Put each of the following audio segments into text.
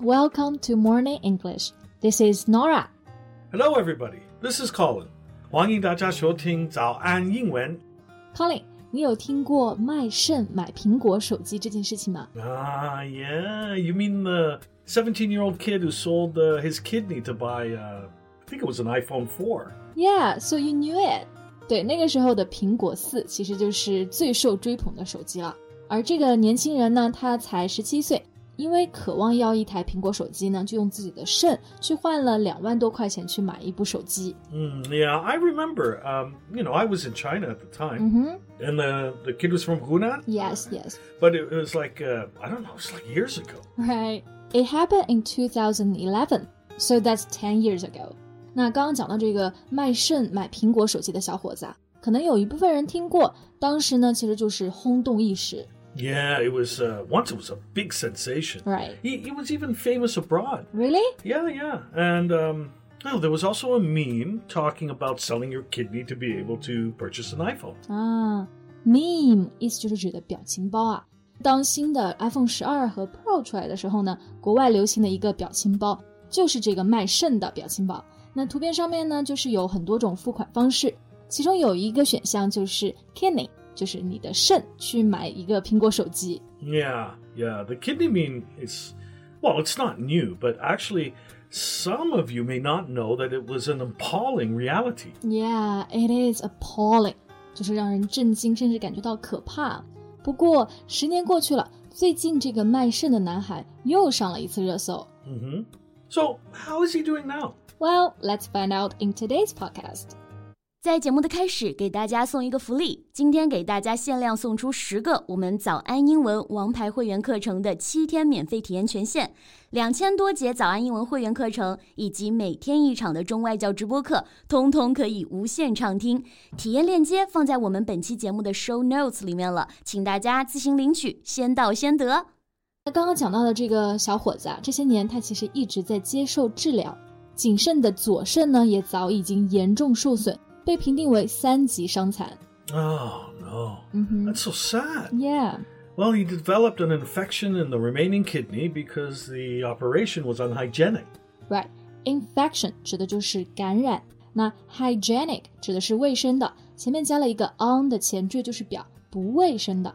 Welcome to Morning English. This is Norah. Hello, everybody. This is Colin. 欢迎大家收听早安英文。Colin，你有听过卖肾买苹果手机这件事情吗？Ah, yeah. You mean the 17-year-old kid who sold uh, his kidney to buy, uh, I think it was an iPhone 4. Yeah, so you knew it. 对，那个时候的苹果四其实就是最受追捧的手机了。而这个年轻人呢，他才十七岁，因为渴望要一台苹果手机呢，就用自己的肾去换了两万多块钱去买一部手机。 Mm, yeah, I remember. Um, you know, I was in China at the time, 嗯哼 and the, the kid was from Hunan. ，Yes, yes, But it was like, uh, I don't know, it was like years ago. right. It happened in 2011, so that's 10 years ago. 那刚刚讲到这个卖肾买苹果手机的小伙子啊，可能有一部分人听过，当时呢其实就是轰动一时 Yeah, it was, uh, once it was a big sensation. ，right? He, he was even famous abroad. Really? Yeah, yeah. And um, oh, there was also a meme talking about selling your kidney to be able to purchase an iPhone. 啊，meme 意思就是指的表情包啊。当新的 iPhone 十二和 Pro 出来的时候呢，国外流行的一个表情包就是这个卖肾的表情包。那图片上面呢，就是有很多种付款方式，其中有一个选项就是 kidney， 就是你的肾去买一个苹果手机。 Yeah, yeah. The kidney meme is, well, it's not new, but actually, some of you may not know that it was an appalling reality. Yeah, it is appalling，就是让人震惊，甚至感觉到可怕。不过十年过去了，最近这个卖肾的男孩又上了一次热搜。 hmm So, how is he doing now? Well, let's find out in today's podcast. 在节目的开始，给大家送一个福利，今天给大家限量送出十个我们早安英文王牌会员课程的七天免费体验权限，两千多节早安英文会员课程以及每天一场的中外教直播课，通通可以无限畅听。体验链接放在我们本期节目的 show notes 里面了，请大家自行领取，先到先得。那刚刚讲到的这个小伙子啊，这些年他其实一直在接受治疗，仅剩的左肾呢也早已经严重受损，被评定为三级伤残。Oh, no. That's so sad.，Yeah。Well, he developed an infection in the remaining kidney because the operation was unhygienic. Right, infection 指的就是感染，那 hygienic 指的是卫生的，前面加了一个 on 的前缀，就是表不卫生的。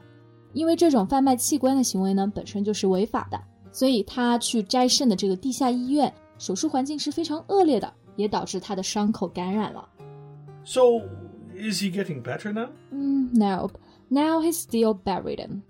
因为这种贩卖器官的行为呢，本身就是违法的，所以他去摘肾的这个地下医院，手术环境是非常恶劣的，也导致他的伤口感染了。So, is he getting better now? 嗯，Nope. Now he's still bedridden.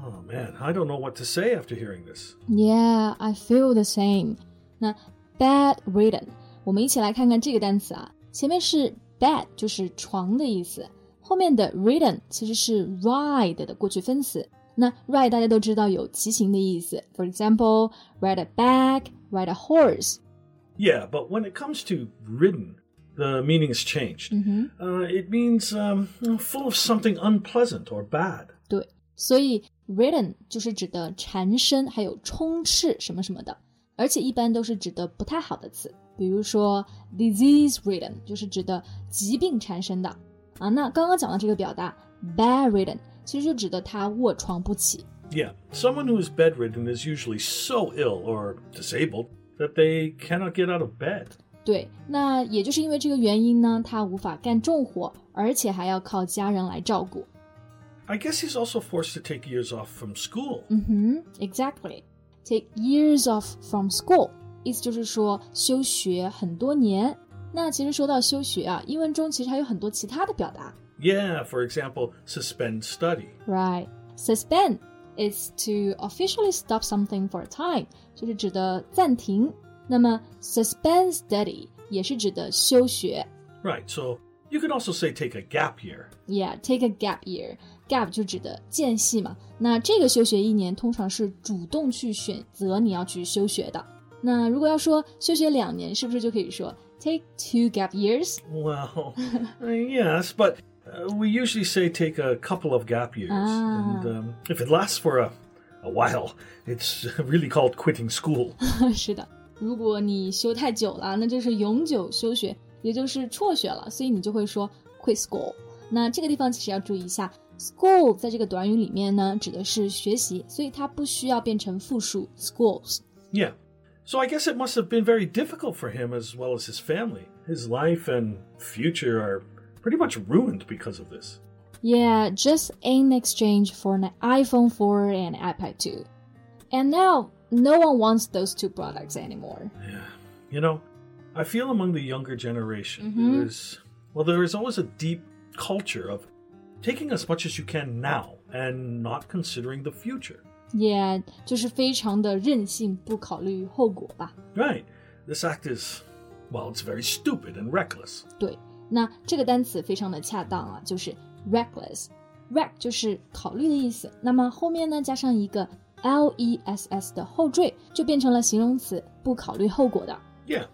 Oh, man, I don't know what to say after hearing this. Yeah, I feel the same. 那 bedridden，我们一起来看看这个单词啊。前面是 bed，就是床的意思，后面的 ridden 其实是 ride 的过去分词。那 ride 大家都知道有骑行的意思，for example, ride a bike, ride a horse。 Yeah, but when it comes to ridden, the meaning has changed. Uh, it means um, full of something unpleasant or bad. 对，所以 ridden 就是指的缠身，还有充斥什么什么的，而且一般都是指的不太好的词，比如说 disease ridden 就是指的疾病缠身的啊。那刚刚讲的这个表达 bedridden 其实就指的他卧床不起。 Yeah, someone who is bedridden is usually so ill or disabled that they cannot get out of bed. 对，那也就是因为这个原因呢，他无法干重活，而且还要靠家人来照顾。 I guess he's also forced to take years off from school. 嗯哼，exactly. Take years off from school，意思就是说休学很多年。那其实说到休学啊，英文中其实还有很多其他的表达。 Yeah, for example, suspend study. Right, suspend is to officially stop something for a time，就是指的暂停。 那么 suspend study 也是指的休学。 Right, so you could also say take a gap year. Yeah, take a gap year. Gap 就指的间隙嘛。那这个休学一年通常是主动去选择你要去休学的。那如果要说休学两年，是不是就可以说 take two gap years？ Well, uh, yes, but uh, we usually say take a couple of gap years. Ah. And um, if it lasts for a, a while, it's really called quitting school. 是的， 如果你休太久了，那就是永久休学，也就是辍学了，所以你就会说 quit school。那这个地方其实要注意一下，school 在这个短语里面呢指的是学习，所以它不需要变成复数 schools。 Yeah. So I guess it must have been very difficult for him as well as his family. His life and future are pretty much ruined because of this. Yeah, just in exchange for an iPhone 4 and iPad 2. And now, no one wants those two products anymore. Yeah. You know, I feel among the younger generation, Mhm. there is, well, there is always a deep culture of taking as much as you can now and not considering the future. Yeah，就是非常的任性，不考虑后果吧。 Right. This act is, well, it's very stupid and reckless. 对，那这个单词非常的恰当啊，就是 reckless。rec 就是考虑的意思，那么后面呢加上一个 l e s s 的后缀，就变成了形容词，不考虑后果的。 Yeah.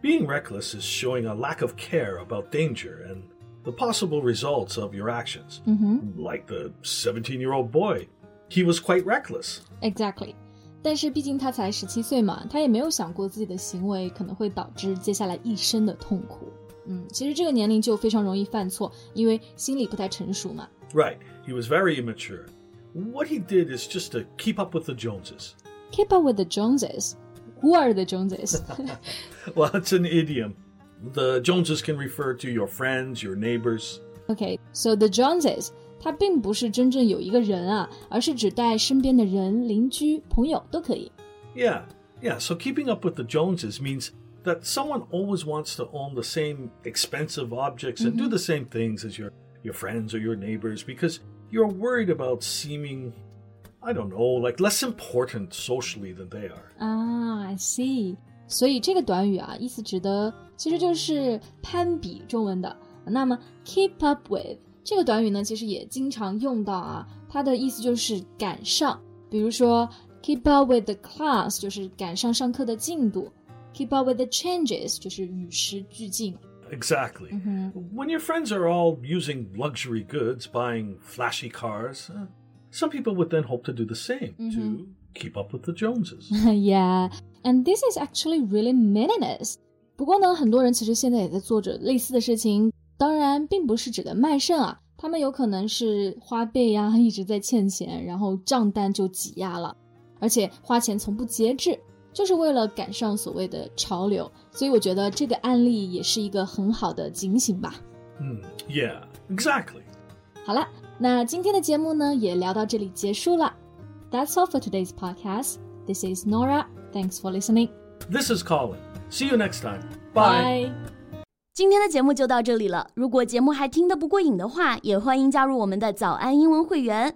Being reckless is showing a lack of care about danger and the possible results of your actions. 嗯哼 Like the 17 year old boy. He was quite reckless. ，exactly。但是毕竟他才十七岁嘛，他也没有想过自己的行为可能会导致接下来一生的痛苦。嗯，其实这个年龄就非常容易犯错，因为心理不太成熟嘛。 Right. He was very immature. What he did is just to keep up with the Joneses. Keep up with the Joneses. Who are the Joneses? Well, it's an idiom. The Joneses can refer to your friends, your neighbors. Okay, so the Joneses，它并不是真正有一个人啊，而是指代身边的人、邻居、朋友都可以。 Yeah, yeah. So keeping up with the Joneses means that someone always wants to own the same expensive objects and do the same things as your your friends or your neighbors because you're worried about seeming, I don't know, like less important socially than they are. 啊，I see。所以这个短语啊，意思指的其实就是攀比中文的。那么 keep up with 这个短语呢，其实也经常用到啊，它的意思就是赶上。比如说 keep up with the class 就是赶上上课的进度，keep up with the changes 就是与时俱进。 Exactly. When your friends are all using luxury goods, buying flashy cars, uh, some people would then hope to do the same to keep up with the Joneses. yeah, and this is actually really meaningless. 不过呢，很多人其实现在也在做着类似的事情，当然并不是指的卖肾啊，他们有可能是花呗呀、一直在欠钱，然后账单就挤压了，而且花钱从不节制， 就是为了赶上所谓的潮流。所以我觉得这个案例也是一个很好的警醒吧。嗯，Yeah, exactly. 好了，那今天的节目呢也聊到这里结束了。That's all for today's podcast. This is Norah. Thanks for listening. This is Colin. See you next time. Bye. Bye. 今天的节目就到这里了。如果节目还听得不过瘾的话，也欢迎加入我们的早安英文会员。